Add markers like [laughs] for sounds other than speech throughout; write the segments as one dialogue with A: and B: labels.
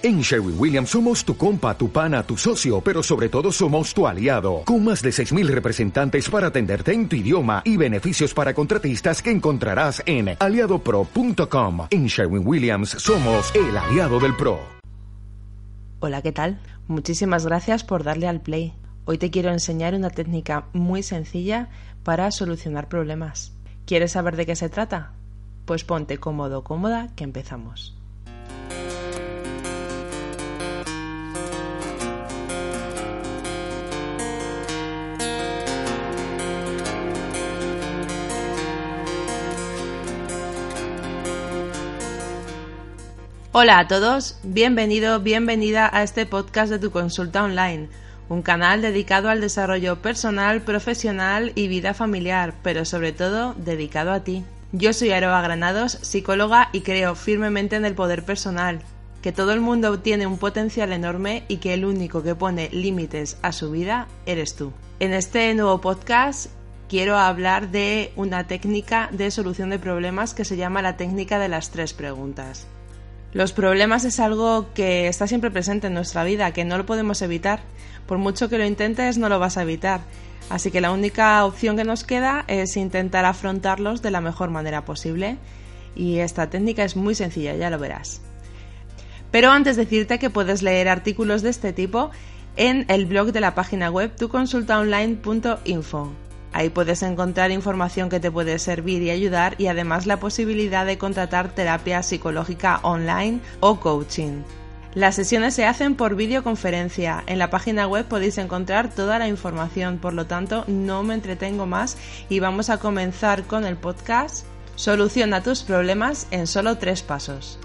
A: En Sherwin Williams somos tu compa, tu pana, tu socio, pero sobre todo somos tu aliado, con más de 6.000 representantes para atenderte en tu idioma y beneficios para contratistas que encontrarás en aliadopro.com. En Sherwin Williams somos el aliado del PRO.
B: Hola, ¿qué tal? Muchísimas gracias por darle al play. Hoy te quiero enseñar una técnica muy sencilla para solucionar problemas. ¿Quieres saber de qué se trata? Pues ponte cómodo, cómoda, que empezamos. Hola a todos, bienvenido, bienvenida a este podcast de tu consulta online, un canal dedicado al desarrollo personal, profesional y vida familiar, pero sobre todo dedicado a ti. Yo soy Aroa Granados, psicóloga y creo firmemente en el poder personal, que todo el mundo tiene un potencial enorme y que el único que pone límites a su vida eres tú. En este nuevo podcast quiero hablar de una técnica de solución de problemas que se llama la técnica de las tres preguntas. Los problemas es algo que está siempre presente en nuestra vida, que no lo podemos evitar. Por mucho que lo intentes, no lo vas a evitar. Así que la única opción que nos queda es intentar afrontarlos de la mejor manera posible. Y esta técnica es muy sencilla, ya lo verás. Pero antes decirte que puedes leer artículos de este tipo en el blog de la página web tuconsultaonline.info. Ahí puedes encontrar información que te puede servir y ayudar y además la posibilidad de contratar terapia psicológica online o coaching. Las sesiones se hacen por videoconferencia. En la página web podéis encontrar toda la información, por lo tanto no me entretengo más y vamos a comenzar con el podcast Soluciona tus problemas en solo tres pasos.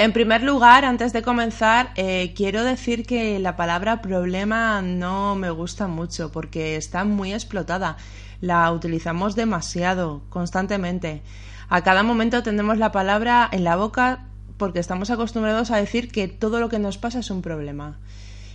B: En primer lugar, antes de comenzar, eh, quiero decir que la palabra problema no me gusta mucho porque está muy explotada. La utilizamos demasiado, constantemente. A cada momento tenemos la palabra en la boca porque estamos acostumbrados a decir que todo lo que nos pasa es un problema.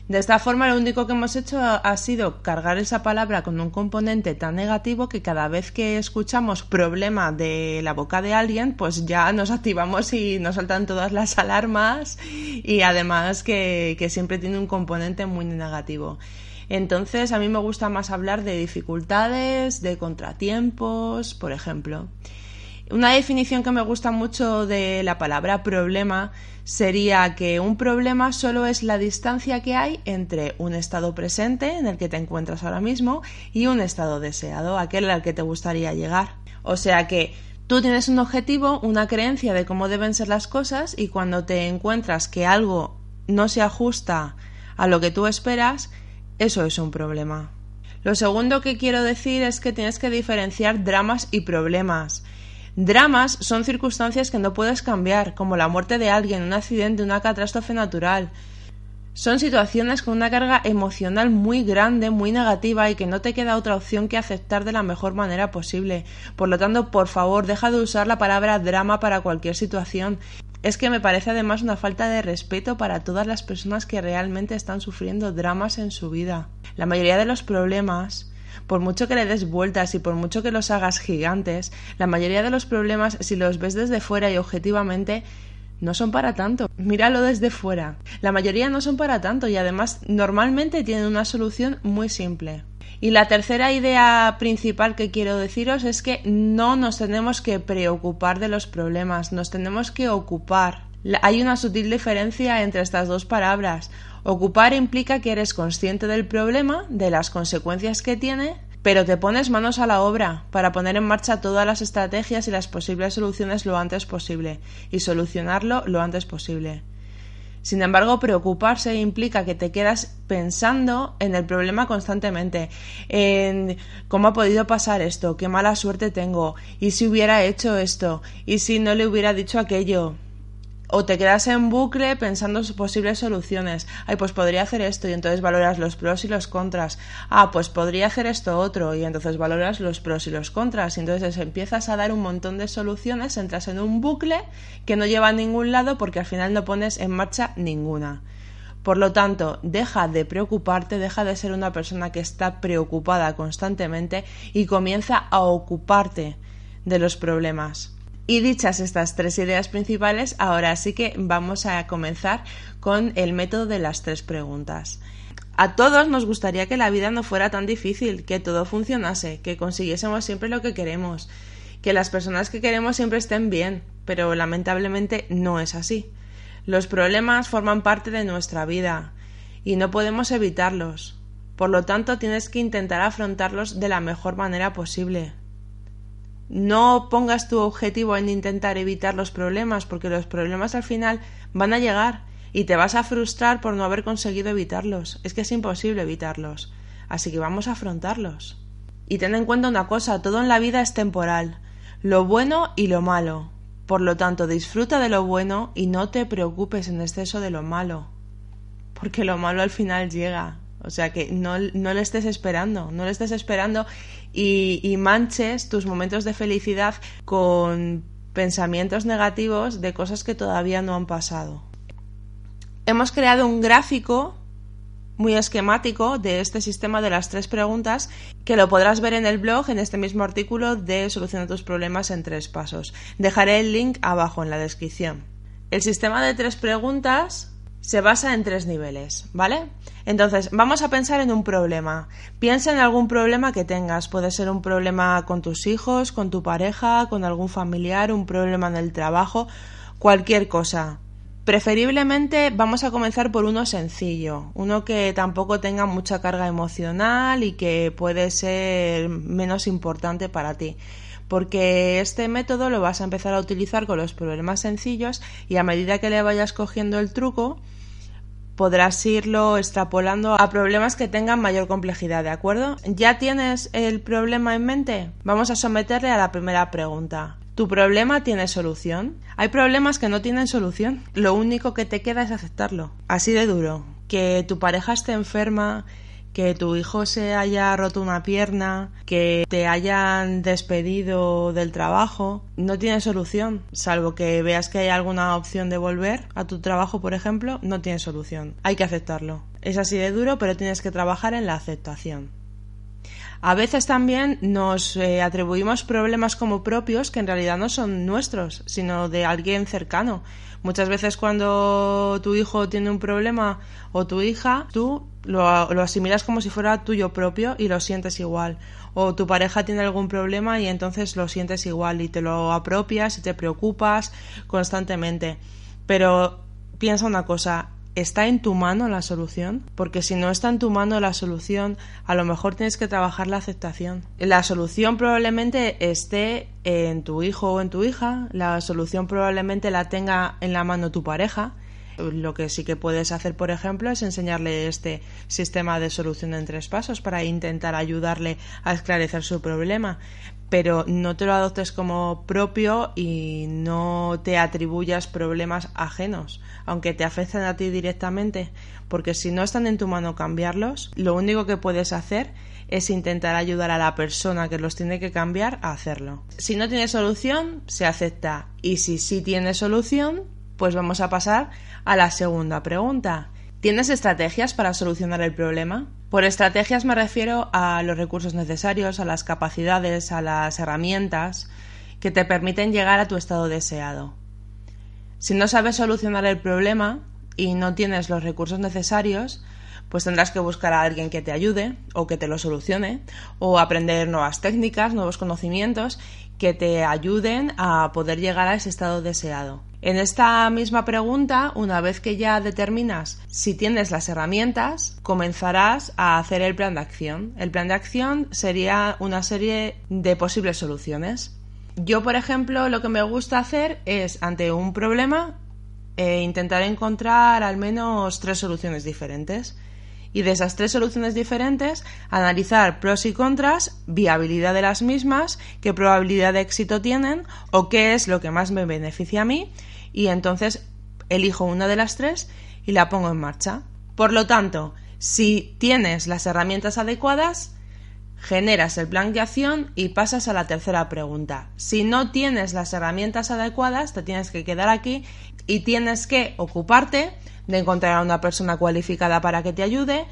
B: De esta forma, lo único que hemos hecho ha sido cargar esa palabra con un componente tan negativo que cada vez que escuchamos problema de la boca de alguien, pues ya nos activamos y nos saltan todas las [laughs] alarmas y además que, que siempre tiene un componente muy negativo. Entonces, a mí me gusta más hablar de dificultades, de contratiempos, por ejemplo. Una definición que me gusta mucho de la palabra problema sería que un problema solo es la distancia que hay entre un estado presente en el que te encuentras ahora mismo y un estado deseado, aquel al que te gustaría llegar. O sea que tú tienes un objetivo, una creencia de cómo deben ser las cosas y cuando te encuentras que algo no se ajusta a lo que tú esperas, eso es un problema. Lo segundo que quiero decir es que tienes que diferenciar dramas y problemas. Dramas son circunstancias que no puedes cambiar, como la muerte de alguien, un accidente, una catástrofe natural. Son situaciones con una carga emocional muy grande, muy negativa y que no te queda otra opción que aceptar de la mejor manera posible. Por lo tanto, por favor, deja de usar la palabra drama para cualquier situación. Es que me parece además una falta de respeto para todas las personas que realmente están sufriendo dramas en su vida. La mayoría de los problemas por mucho que le des vueltas y por mucho que los hagas gigantes, la mayoría de los problemas, si los ves desde fuera y objetivamente, no son para tanto. Míralo desde fuera. La mayoría no son para tanto y además normalmente tienen una solución muy simple. Y la tercera idea principal que quiero deciros es que no nos tenemos que preocupar de los problemas, nos tenemos que ocupar. Hay una sutil diferencia entre estas dos palabras. Ocupar implica que eres consciente del problema, de las consecuencias que tiene, pero te pones manos a la obra para poner en marcha todas las estrategias y las posibles soluciones lo antes posible y solucionarlo lo antes posible. Sin embargo, preocuparse implica que te quedas pensando en el problema constantemente, en cómo ha podido pasar esto, qué mala suerte tengo, y si hubiera hecho esto, y si no le hubiera dicho aquello, o te quedas en bucle pensando en posibles soluciones. Ay, pues podría hacer esto y entonces valoras los pros y los contras. Ah, pues podría hacer esto otro y entonces valoras los pros y los contras. Y entonces empiezas a dar un montón de soluciones, entras en un bucle que no lleva a ningún lado porque al final no pones en marcha ninguna. Por lo tanto, deja de preocuparte, deja de ser una persona que está preocupada constantemente y comienza a ocuparte de los problemas. Y dichas estas tres ideas principales, ahora sí que vamos a comenzar con el método de las tres preguntas. A todos nos gustaría que la vida no fuera tan difícil, que todo funcionase, que consiguiésemos siempre lo que queremos, que las personas que queremos siempre estén bien, pero lamentablemente no es así. Los problemas forman parte de nuestra vida y no podemos evitarlos. Por lo tanto, tienes que intentar afrontarlos de la mejor manera posible. No pongas tu objetivo en intentar evitar los problemas, porque los problemas al final van a llegar y te vas a frustrar por no haber conseguido evitarlos. Es que es imposible evitarlos. Así que vamos a afrontarlos. Y ten en cuenta una cosa, todo en la vida es temporal, lo bueno y lo malo. Por lo tanto, disfruta de lo bueno y no te preocupes en exceso de lo malo. Porque lo malo al final llega. O sea que no, no le estés esperando, no le estés esperando y, y manches tus momentos de felicidad con pensamientos negativos de cosas que todavía no han pasado hemos creado un gráfico muy esquemático de este sistema de las tres preguntas que lo podrás ver en el blog en este mismo artículo de Soluciona tus problemas en tres pasos. Dejaré el link abajo en la descripción. El sistema de tres preguntas se basa en tres niveles, ¿vale? Entonces, vamos a pensar en un problema. Piensa en algún problema que tengas. Puede ser un problema con tus hijos, con tu pareja, con algún familiar, un problema en el trabajo, cualquier cosa. Preferiblemente vamos a comenzar por uno sencillo, uno que tampoco tenga mucha carga emocional y que puede ser menos importante para ti. Porque este método lo vas a empezar a utilizar con los problemas sencillos y a medida que le vayas cogiendo el truco, podrás irlo extrapolando a problemas que tengan mayor complejidad, ¿de acuerdo? ¿Ya tienes el problema en mente? Vamos a someterle a la primera pregunta. ¿Tu problema tiene solución? Hay problemas que no tienen solución. Lo único que te queda es aceptarlo. Así de duro. Que tu pareja esté enferma, que tu hijo se haya roto una pierna, que te hayan despedido del trabajo, no tiene solución. Salvo que veas que hay alguna opción de volver a tu trabajo, por ejemplo, no tiene solución. Hay que aceptarlo. Es así de duro, pero tienes que trabajar en la aceptación. A veces también nos eh, atribuimos problemas como propios que en realidad no son nuestros, sino de alguien cercano. Muchas veces cuando tu hijo tiene un problema o tu hija, tú lo, lo, asimilas como si fuera tuyo propio y lo sientes igual. O tu pareja tiene algún problema y entonces lo sientes igual y te lo apropias y te preocupas constantemente. Pero piensa una cosa, ¿Está en tu mano la solución? Porque si no está en tu mano la solución, a lo mejor tienes que trabajar la aceptación. La solución probablemente esté en tu hijo o en tu hija, la solución probablemente la tenga en la mano tu pareja. Lo que sí que puedes hacer, por ejemplo, es enseñarle este sistema de solución en tres pasos para intentar ayudarle a esclarecer su problema pero no te lo adoptes como propio y no te atribuyas problemas ajenos, aunque te afecten a ti directamente, porque si no están en tu mano cambiarlos, lo único que puedes hacer es intentar ayudar a la persona que los tiene que cambiar a hacerlo. Si no tiene solución, se acepta. Y si sí tiene solución, pues vamos a pasar a la segunda pregunta. ¿Tienes estrategias para solucionar el problema? Por estrategias me refiero a los recursos necesarios, a las capacidades, a las herramientas que te permiten llegar a tu estado deseado. Si no sabes solucionar el problema y no tienes los recursos necesarios, pues tendrás que buscar a alguien que te ayude o que te lo solucione o aprender nuevas técnicas, nuevos conocimientos que te ayuden a poder llegar a ese estado deseado. En esta misma pregunta, una vez que ya determinas si tienes las herramientas, comenzarás a hacer el plan de acción. El plan de acción sería una serie de posibles soluciones. Yo, por ejemplo, lo que me gusta hacer es, ante un problema, eh, intentar encontrar al menos tres soluciones diferentes. Y de esas tres soluciones diferentes, analizar pros y contras, viabilidad de las mismas, qué probabilidad de éxito tienen o qué es lo que más me beneficia a mí y entonces elijo una de las tres y la pongo en marcha. Por lo tanto, si tienes las herramientas adecuadas, generas el plan de acción y pasas a la tercera pregunta. Si no tienes las herramientas adecuadas, te tienes que quedar aquí y tienes que ocuparte de encontrar a una persona cualificada para que te ayude,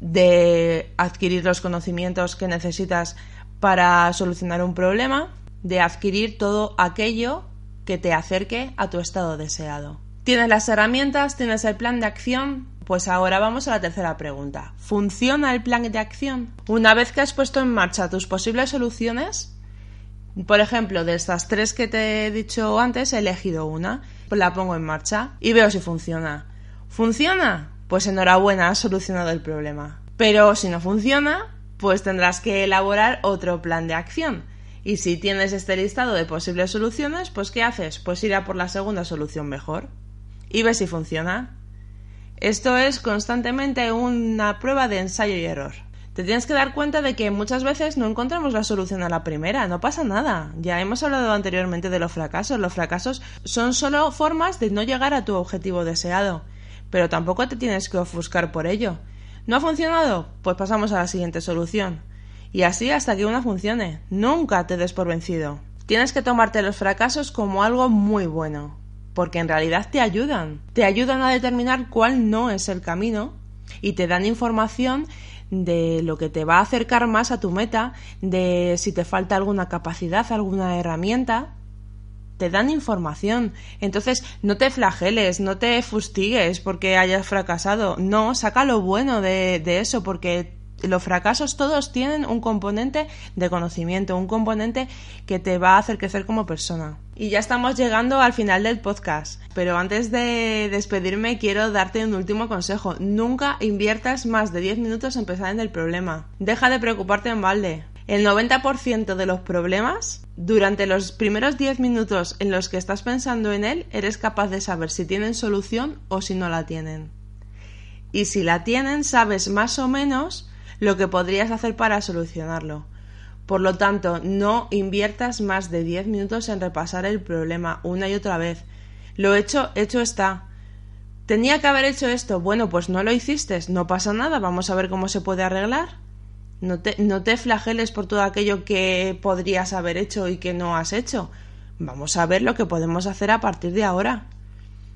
B: de adquirir los conocimientos que necesitas para solucionar un problema de adquirir todo aquello que te acerque a tu estado deseado. ¿Tienes las herramientas? ¿Tienes el plan de acción? Pues ahora vamos a la tercera pregunta. ¿Funciona el plan de acción? Una vez que has puesto en marcha tus posibles soluciones, por ejemplo, de estas tres que te he dicho antes, he elegido una, pues la pongo en marcha y veo si funciona. ¿Funciona? Pues enhorabuena, has solucionado el problema. Pero si no funciona, pues tendrás que elaborar otro plan de acción. Y si tienes este listado de posibles soluciones, pues ¿qué haces? Pues ir a por la segunda solución mejor. Y ves si funciona. Esto es constantemente una prueba de ensayo y error te tienes que dar cuenta de que muchas veces no encontramos la solución a la primera, no pasa nada. Ya hemos hablado anteriormente de los fracasos. Los fracasos son solo formas de no llegar a tu objetivo deseado, pero tampoco te tienes que ofuscar por ello. ¿No ha funcionado? Pues pasamos a la siguiente solución. Y así hasta que una funcione. Nunca te des por vencido. Tienes que tomarte los fracasos como algo muy bueno, porque en realidad te ayudan. Te ayudan a determinar cuál no es el camino y te dan información de lo que te va a acercar más a tu meta, de si te falta alguna capacidad, alguna herramienta, te dan información. Entonces, no te flageles, no te fustigues porque hayas fracasado. No, saca lo bueno de, de eso, porque los fracasos todos tienen un componente de conocimiento, un componente que te va a hacer crecer como persona. Y ya estamos llegando al final del podcast, pero antes de despedirme quiero darte un último consejo. Nunca inviertas más de 10 minutos en pensar en el problema. Deja de preocuparte en balde. El 90% de los problemas, durante los primeros 10 minutos en los que estás pensando en él, eres capaz de saber si tienen solución o si no la tienen. Y si la tienen, sabes más o menos lo que podrías hacer para solucionarlo. Por lo tanto, no inviertas más de 10 minutos en repasar el problema una y otra vez. Lo hecho, hecho está. Tenía que haber hecho esto. Bueno, pues no lo hiciste. No pasa nada. Vamos a ver cómo se puede arreglar. No te, no te flageles por todo aquello que podrías haber hecho y que no has hecho. Vamos a ver lo que podemos hacer a partir de ahora.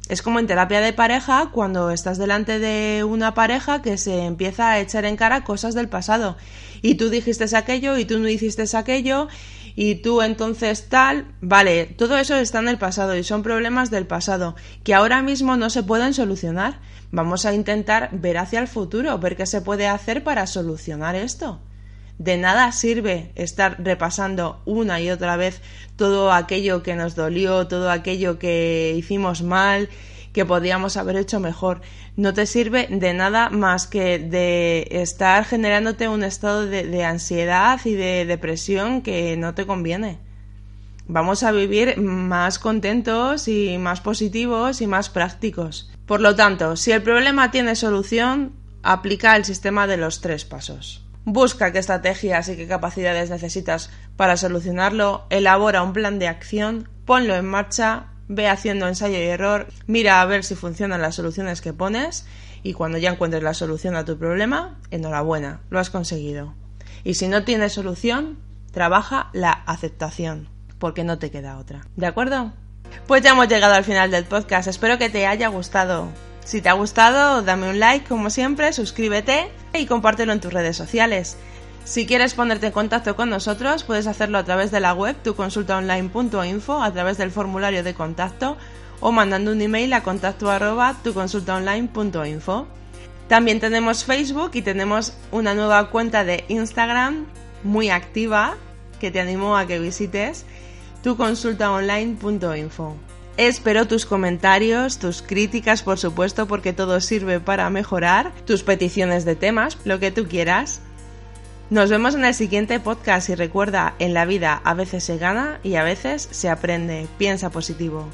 B: Es como en terapia de pareja cuando estás delante de una pareja que se empieza a echar en cara cosas del pasado. Y tú dijiste aquello y tú no hiciste aquello y tú entonces tal. Vale, todo eso está en el pasado y son problemas del pasado que ahora mismo no se pueden solucionar. Vamos a intentar ver hacia el futuro, ver qué se puede hacer para solucionar esto. De nada sirve estar repasando una y otra vez todo aquello que nos dolió, todo aquello que hicimos mal, que podíamos haber hecho mejor. No te sirve de nada más que de estar generándote un estado de, ansiedad y de depresión que no te conviene. Vamos a vivir más contentos y más positivos y más prácticos. Por lo tanto, si el problema tiene solución, aplica el sistema de los tres pasos. Busca qué estrategias y qué capacidades necesitas para solucionarlo, elabora un plan de acción, ponlo en marcha, ve haciendo ensayo y error, mira a ver si funcionan las soluciones que pones y cuando ya encuentres la solución a tu problema, enhorabuena, lo has conseguido. Y si no tienes solución, trabaja la aceptación, porque no te queda otra. ¿De acuerdo? Pues ya hemos llegado al final del podcast, espero que te haya gustado. Si te ha gustado, dame un like como siempre, suscríbete y compártelo en tus redes sociales. Si quieres ponerte en contacto con nosotros, puedes hacerlo a través de la web tuconsultaonline.info, a través del formulario de contacto o mandando un email a contacto arroba tuconsultaonline.info. También tenemos Facebook y tenemos una nueva cuenta de Instagram muy activa que te animo a que visites tuconsultaonline.info. Espero tus comentarios, tus críticas, por supuesto, porque todo sirve para mejorar, tus peticiones de temas, lo que tú quieras. Nos vemos en el siguiente podcast y recuerda, en la vida a veces se gana y a veces se aprende. Piensa positivo.